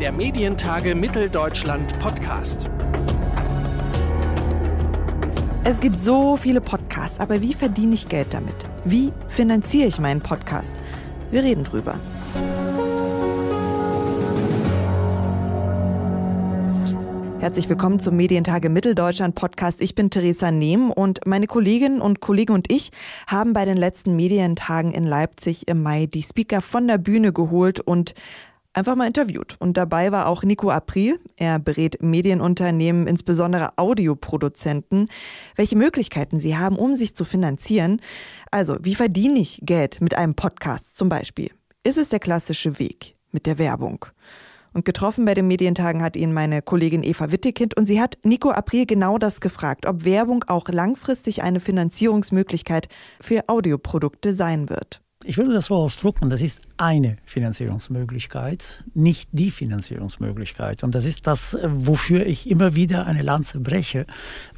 Der Medientage Mitteldeutschland Podcast. Es gibt so viele Podcasts, aber wie verdiene ich Geld damit? Wie finanziere ich meinen Podcast? Wir reden drüber. Herzlich willkommen zum Medientage Mitteldeutschland Podcast. Ich bin Theresa Nehm und meine Kolleginnen und Kollegen und ich haben bei den letzten Medientagen in Leipzig im Mai die Speaker von der Bühne geholt und einfach mal interviewt. Und dabei war auch Nico April. Er berät Medienunternehmen, insbesondere Audioproduzenten, welche Möglichkeiten sie haben, um sich zu finanzieren. Also, wie verdiene ich Geld mit einem Podcast zum Beispiel? Ist es der klassische Weg mit der Werbung? Und getroffen bei den Medientagen hat ihn meine Kollegin Eva Wittekind und sie hat Nico April genau das gefragt, ob Werbung auch langfristig eine Finanzierungsmöglichkeit für Audioprodukte sein wird. Ich würde das so ausdrücken, das ist eine Finanzierungsmöglichkeit, nicht die Finanzierungsmöglichkeit. Und das ist das, wofür ich immer wieder eine Lanze breche.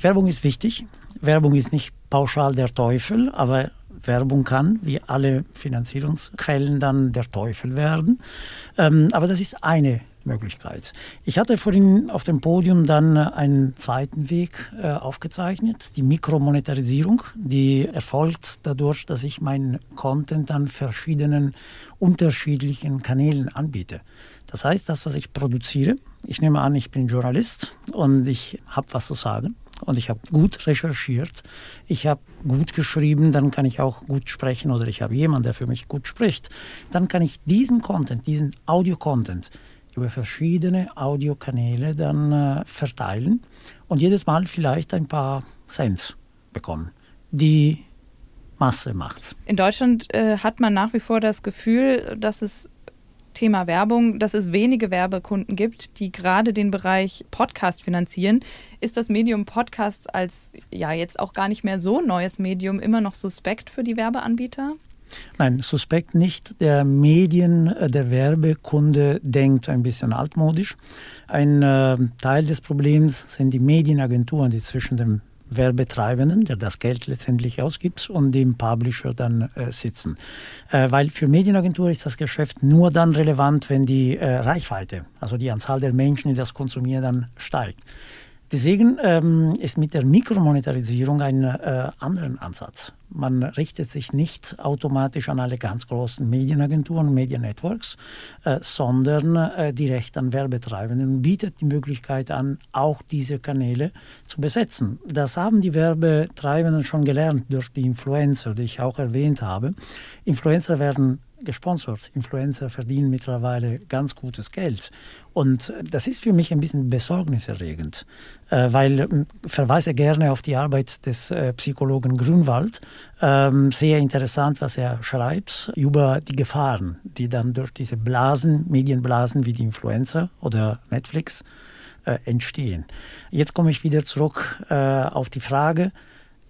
Werbung ist wichtig. Werbung ist nicht pauschal der Teufel, aber Werbung kann, wie alle Finanzierungsquellen, dann der Teufel werden. Ähm, aber das ist eine Möglichkeit. Ich hatte vorhin auf dem Podium dann einen zweiten Weg äh, aufgezeichnet, die Mikromonetarisierung, die erfolgt dadurch, dass ich meinen Content an verschiedenen unterschiedlichen Kanälen anbiete. Das heißt, das, was ich produziere, ich nehme an, ich bin Journalist und ich habe was zu sagen und ich habe gut recherchiert, ich habe gut geschrieben, dann kann ich auch gut sprechen oder ich habe jemanden, der für mich gut spricht. Dann kann ich diesen Content, diesen Audio-Content über verschiedene Audiokanäle dann äh, verteilen und jedes Mal vielleicht ein paar Cents bekommen. Die Masse macht's. In Deutschland äh, hat man nach wie vor das Gefühl, dass es Thema Werbung, dass es wenige Werbekunden gibt, die gerade den Bereich Podcast finanzieren. Ist das Medium Podcast als ja jetzt auch gar nicht mehr so neues Medium immer noch suspekt für die Werbeanbieter? Nein, suspekt nicht. Der Medien, äh, der Werbekunde denkt ein bisschen altmodisch. Ein äh, Teil des Problems sind die Medienagenturen, die zwischen dem Werbetreibenden, der das Geld letztendlich ausgibt, und dem Publisher dann äh, sitzen. Äh, weil für Medienagenturen ist das Geschäft nur dann relevant, wenn die äh, Reichweite, also die Anzahl der Menschen, die das konsumieren, dann steigt. Deswegen ähm, ist mit der Mikromonetarisierung ein äh, anderen Ansatz. Man richtet sich nicht automatisch an alle ganz großen Medienagenturen, Mediennetworks, äh, sondern äh, direkt an Werbetreibenden und bietet die Möglichkeit an, auch diese Kanäle zu besetzen. Das haben die Werbetreibenden schon gelernt durch die Influencer, die ich auch erwähnt habe. Influencer werden gesponsert. Influencer verdienen mittlerweile ganz gutes Geld. Und das ist für mich ein bisschen besorgniserregend, äh, weil ich ähm, verweise gerne auf die Arbeit des äh, Psychologen Grünwald. Ähm, sehr interessant, was er schreibt über die Gefahren, die dann durch diese Blasen, Medienblasen wie die Influencer oder Netflix äh, entstehen. Jetzt komme ich wieder zurück auf die Frage,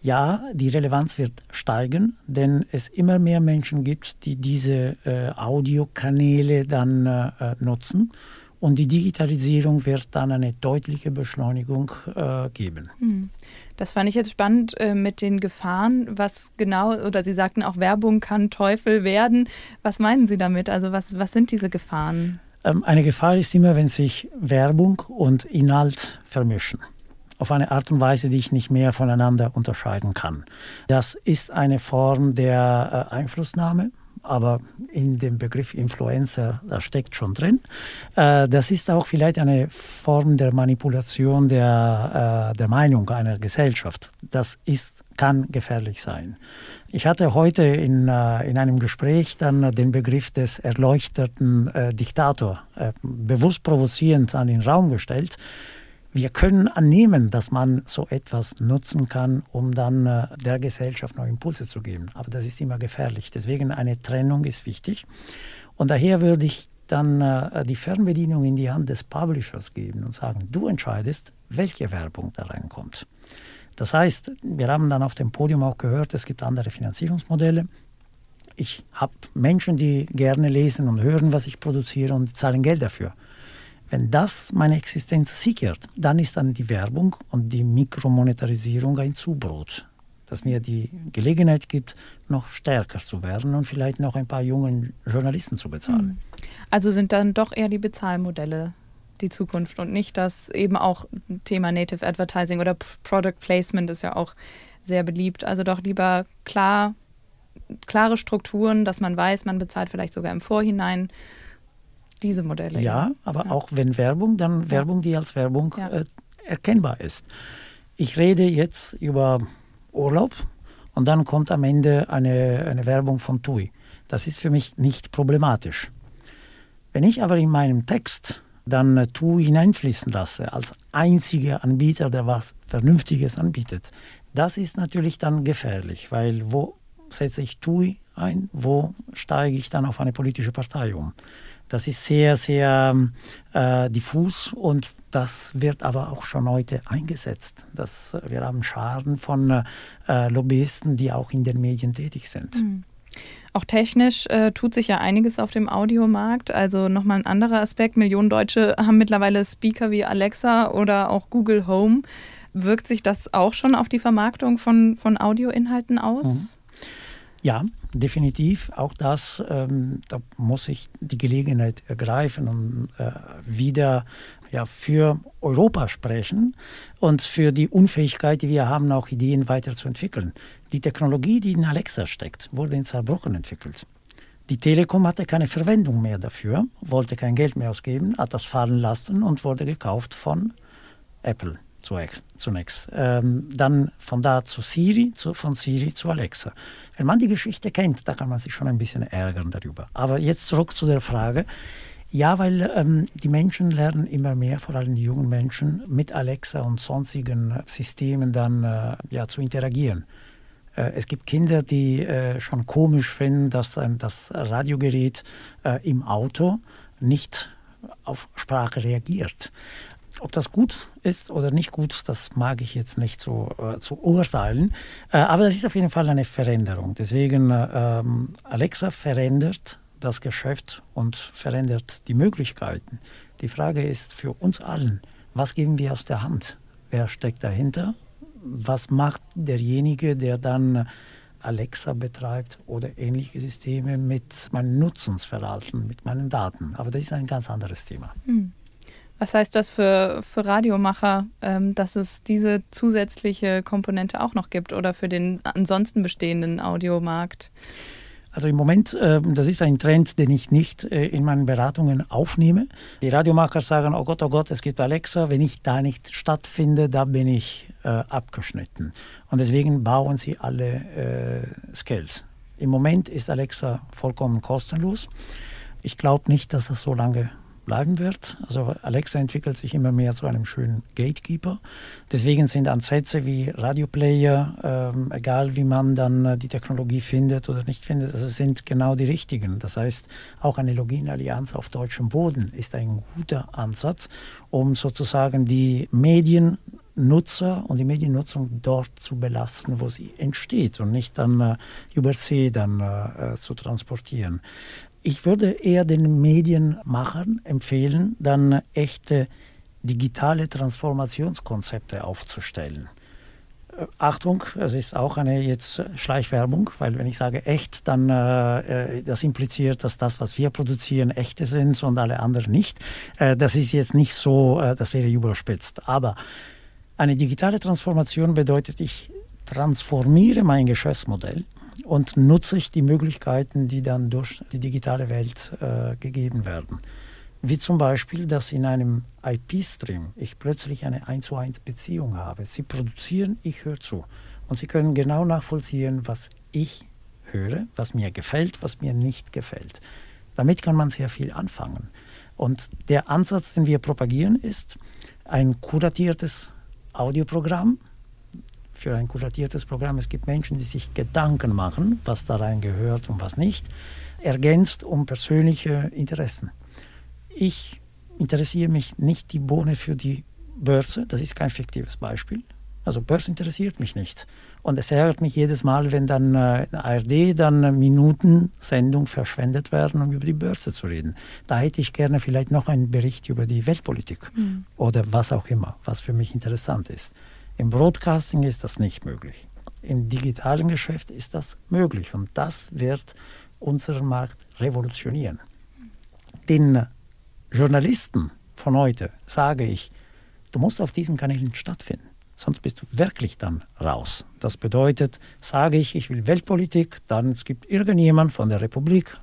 ja, die Relevanz wird steigen, denn es immer mehr Menschen gibt, die diese äh, Audiokanäle dann äh, nutzen. Und die Digitalisierung wird dann eine deutliche Beschleunigung äh, geben. Hm. Das fand ich jetzt spannend äh, mit den Gefahren. Was genau, oder Sie sagten auch, Werbung kann Teufel werden. Was meinen Sie damit? Also was, was sind diese Gefahren? Ähm, eine Gefahr ist immer, wenn sich Werbung und Inhalt vermischen auf eine Art und Weise, die ich nicht mehr voneinander unterscheiden kann. Das ist eine Form der äh, Einflussnahme, aber in dem Begriff Influencer, da steckt schon drin. Äh, das ist auch vielleicht eine Form der Manipulation der, äh, der Meinung einer Gesellschaft. Das ist, kann gefährlich sein. Ich hatte heute in, in einem Gespräch dann den Begriff des erleuchteten Diktator bewusst provozierend an den Raum gestellt wir können annehmen, dass man so etwas nutzen kann, um dann äh, der Gesellschaft neue Impulse zu geben. Aber das ist immer gefährlich. Deswegen eine Trennung ist wichtig. Und daher würde ich dann äh, die Fernbedienung in die Hand des Publishers geben und sagen, du entscheidest, welche Werbung da reinkommt. Das heißt, wir haben dann auf dem Podium auch gehört, es gibt andere Finanzierungsmodelle. Ich habe Menschen, die gerne lesen und hören, was ich produziere und zahlen Geld dafür. Wenn das meine Existenz sichert, dann ist dann die Werbung und die Mikromonetarisierung ein Zubrot, das mir die Gelegenheit gibt, noch stärker zu werden und vielleicht noch ein paar jungen Journalisten zu bezahlen. Hm. Also sind dann doch eher die Bezahlmodelle die Zukunft und nicht das eben auch Thema Native Advertising oder Product Placement ist ja auch sehr beliebt. Also doch lieber klar, klare Strukturen, dass man weiß, man bezahlt vielleicht sogar im Vorhinein diese Modelle. Ja, aber ja. auch wenn Werbung, dann. Werbung, die als Werbung äh, erkennbar ist. Ich rede jetzt über Urlaub und dann kommt am Ende eine, eine Werbung von TUI. Das ist für mich nicht problematisch. Wenn ich aber in meinem Text dann äh, TUI hineinfließen lasse, als einziger Anbieter, der was Vernünftiges anbietet, das ist natürlich dann gefährlich, weil wo setze ich TUI ein, wo steige ich dann auf eine politische Partei um? Das ist sehr, sehr äh, diffus und das wird aber auch schon heute eingesetzt. Das, äh, wir haben Scharen von äh, Lobbyisten, die auch in den Medien tätig sind. Mhm. Auch technisch äh, tut sich ja einiges auf dem Audiomarkt. Also nochmal ein anderer Aspekt. Millionen Deutsche haben mittlerweile Speaker wie Alexa oder auch Google Home. Wirkt sich das auch schon auf die Vermarktung von, von Audioinhalten aus? Mhm. Ja, definitiv. Auch das, ähm, da muss ich die Gelegenheit ergreifen und äh, wieder ja, für Europa sprechen und für die Unfähigkeit, die wir haben, auch Ideen weiterzuentwickeln. Die Technologie, die in Alexa steckt, wurde in Saarbrücken entwickelt. Die Telekom hatte keine Verwendung mehr dafür, wollte kein Geld mehr ausgeben, hat das fallen lassen und wurde gekauft von Apple zunächst. Ähm, dann von da zu Siri, zu, von Siri zu Alexa. Wenn man die Geschichte kennt, da kann man sich schon ein bisschen ärgern darüber. Aber jetzt zurück zu der Frage. Ja, weil ähm, die Menschen lernen immer mehr, vor allem die jungen Menschen, mit Alexa und sonstigen Systemen dann äh, ja, zu interagieren. Äh, es gibt Kinder, die äh, schon komisch finden, dass das Radiogerät äh, im Auto nicht auf Sprache reagiert. Ob das gut ist oder nicht gut, das mag ich jetzt nicht so äh, zu urteilen. Äh, aber das ist auf jeden Fall eine Veränderung. Deswegen, äh, ähm, Alexa verändert das Geschäft und verändert die Möglichkeiten. Die Frage ist für uns allen, was geben wir aus der Hand? Wer steckt dahinter? Was macht derjenige, der dann Alexa betreibt oder ähnliche Systeme mit meinem Nutzungsverhalten, mit meinen Daten? Aber das ist ein ganz anderes Thema. Hm. Was heißt das für, für Radiomacher, ähm, dass es diese zusätzliche Komponente auch noch gibt oder für den ansonsten bestehenden Audiomarkt? Also im Moment, äh, das ist ein Trend, den ich nicht äh, in meinen Beratungen aufnehme. Die Radiomacher sagen, oh Gott, oh Gott, es gibt Alexa, wenn ich da nicht stattfinde, da bin ich äh, abgeschnitten. Und deswegen bauen sie alle äh, Skills. Im Moment ist Alexa vollkommen kostenlos. Ich glaube nicht, dass das so lange bleiben wird. Also Alexa entwickelt sich immer mehr zu einem schönen Gatekeeper. Deswegen sind Ansätze wie Radioplayer, ähm, egal wie man dann äh, die Technologie findet oder nicht findet, also sind genau die richtigen. Das heißt, auch eine Login-Allianz auf deutschem Boden ist ein guter Ansatz, um sozusagen die Medien Nutzer und die Mediennutzung dort zu belasten, wo sie entsteht und nicht dann äh, über See dann äh, äh zu transportieren. Ich würde eher den Medienmachern empfehlen, dann echte digitale Transformationskonzepte aufzustellen. Äh, Achtung, es ist auch eine jetzt Schleichwerbung, weil wenn ich sage echt, dann äh, äh, das impliziert, dass das, was wir produzieren, echte sind und alle anderen nicht. Äh, das ist jetzt nicht so, äh, das wäre überspitzt. Aber eine digitale Transformation bedeutet, ich transformiere mein Geschäftsmodell und nutze ich die Möglichkeiten, die dann durch die digitale Welt äh, gegeben werden. Wie zum Beispiel, dass in einem IP-Stream ich plötzlich eine 1 zu 1 Beziehung habe. Sie produzieren, ich höre zu. Und Sie können genau nachvollziehen, was ich höre, was mir gefällt, was mir nicht gefällt. Damit kann man sehr viel anfangen. Und der Ansatz, den wir propagieren, ist ein kuratiertes Audioprogramm, für ein kuratiertes Programm. Es gibt Menschen, die sich Gedanken machen, was da rein gehört und was nicht, ergänzt um persönliche Interessen. Ich interessiere mich nicht die Bohne für die Börse, das ist kein fiktives Beispiel. Also Börse interessiert mich nicht. Und es ärgert mich jedes Mal, wenn dann äh, ARD dann Minuten Sendung verschwendet werden, um über die Börse zu reden. Da hätte ich gerne vielleicht noch einen Bericht über die Weltpolitik mhm. oder was auch immer, was für mich interessant ist. Im Broadcasting ist das nicht möglich. Im digitalen Geschäft ist das möglich und das wird unseren Markt revolutionieren. Den Journalisten von heute sage ich, du musst auf diesen Kanälen stattfinden. Sonst bist du wirklich dann raus. Das bedeutet, sage ich, ich will Weltpolitik, dann es gibt irgendjemand von der Republik,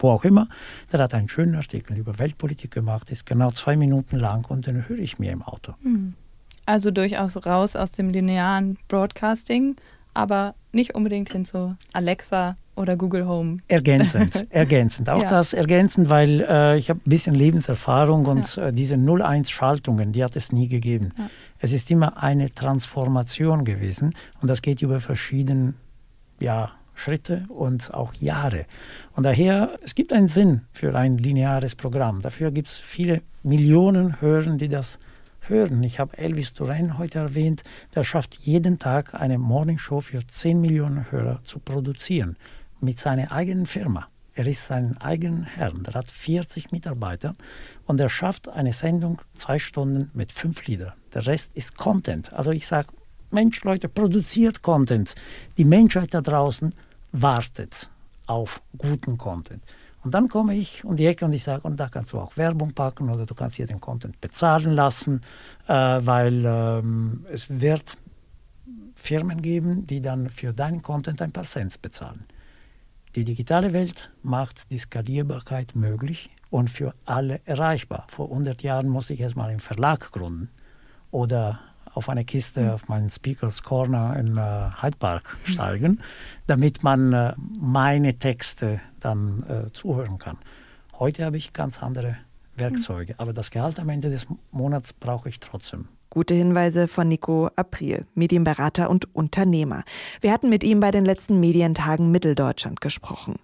wo auch immer, der hat einen schönen Artikel über Weltpolitik gemacht, ist genau zwei Minuten lang und den höre ich mir im Auto. Hm. Also durchaus raus aus dem linearen Broadcasting, aber nicht unbedingt hin zu Alexa oder Google Home. Ergänzend, ergänzend. Auch ja. das ergänzend, weil äh, ich habe ein bisschen Lebenserfahrung und ja. äh, diese 0-1-Schaltungen, die hat es nie gegeben. Ja. Es ist immer eine Transformation gewesen und das geht über verschiedene ja, Schritte und auch Jahre. Und daher, es gibt einen Sinn für ein lineares Programm. Dafür gibt es viele Millionen Hörer, die das hören. Ich habe Elvis Duran heute erwähnt, der schafft jeden Tag eine Morningshow für 10 Millionen Hörer zu produzieren mit seiner eigenen Firma. Er ist sein eigener Herr. Der hat 40 Mitarbeiter und er schafft eine Sendung zwei Stunden mit fünf Liedern. Der Rest ist Content. Also ich sage, Mensch, Leute, produziert Content. Die Menschheit da draußen wartet auf guten Content. Und dann komme ich um die Ecke und ich sage, und da kannst du auch Werbung packen oder du kannst hier den Content bezahlen lassen, äh, weil ähm, es wird Firmen geben, die dann für deinen Content ein paar Cents bezahlen. Die digitale Welt macht die Skalierbarkeit möglich und für alle erreichbar. Vor 100 Jahren musste ich erstmal einen Verlag gründen oder auf eine Kiste mhm. auf meinen Speakers Corner in äh, Hyde Park mhm. steigen, damit man äh, meine Texte dann äh, zuhören kann. Heute habe ich ganz andere Werkzeuge, mhm. aber das Gehalt am Ende des Monats brauche ich trotzdem. Gute Hinweise von Nico April, Medienberater und Unternehmer. Wir hatten mit ihm bei den letzten Medientagen Mitteldeutschland gesprochen.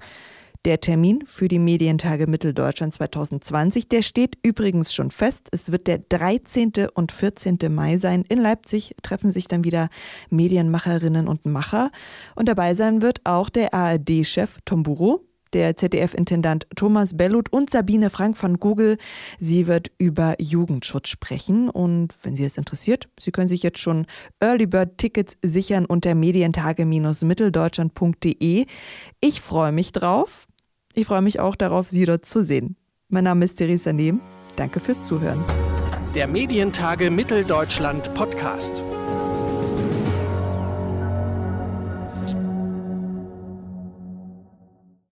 Der Termin für die Medientage Mitteldeutschland 2020, der steht übrigens schon fest. Es wird der 13. und 14. Mai sein. In Leipzig treffen sich dann wieder Medienmacherinnen und Macher. Und dabei sein wird auch der ARD-Chef Tom Buro, der ZDF-Intendant Thomas Bellut und Sabine Frank von Google. Sie wird über Jugendschutz sprechen. Und wenn Sie es interessiert, Sie können sich jetzt schon Early Bird Tickets sichern unter medientage-mitteldeutschland.de. Ich freue mich drauf. Ich freue mich auch darauf, Sie dort zu sehen. Mein Name ist Theresa Nehm. Danke fürs Zuhören. Der Medientage Mitteldeutschland Podcast.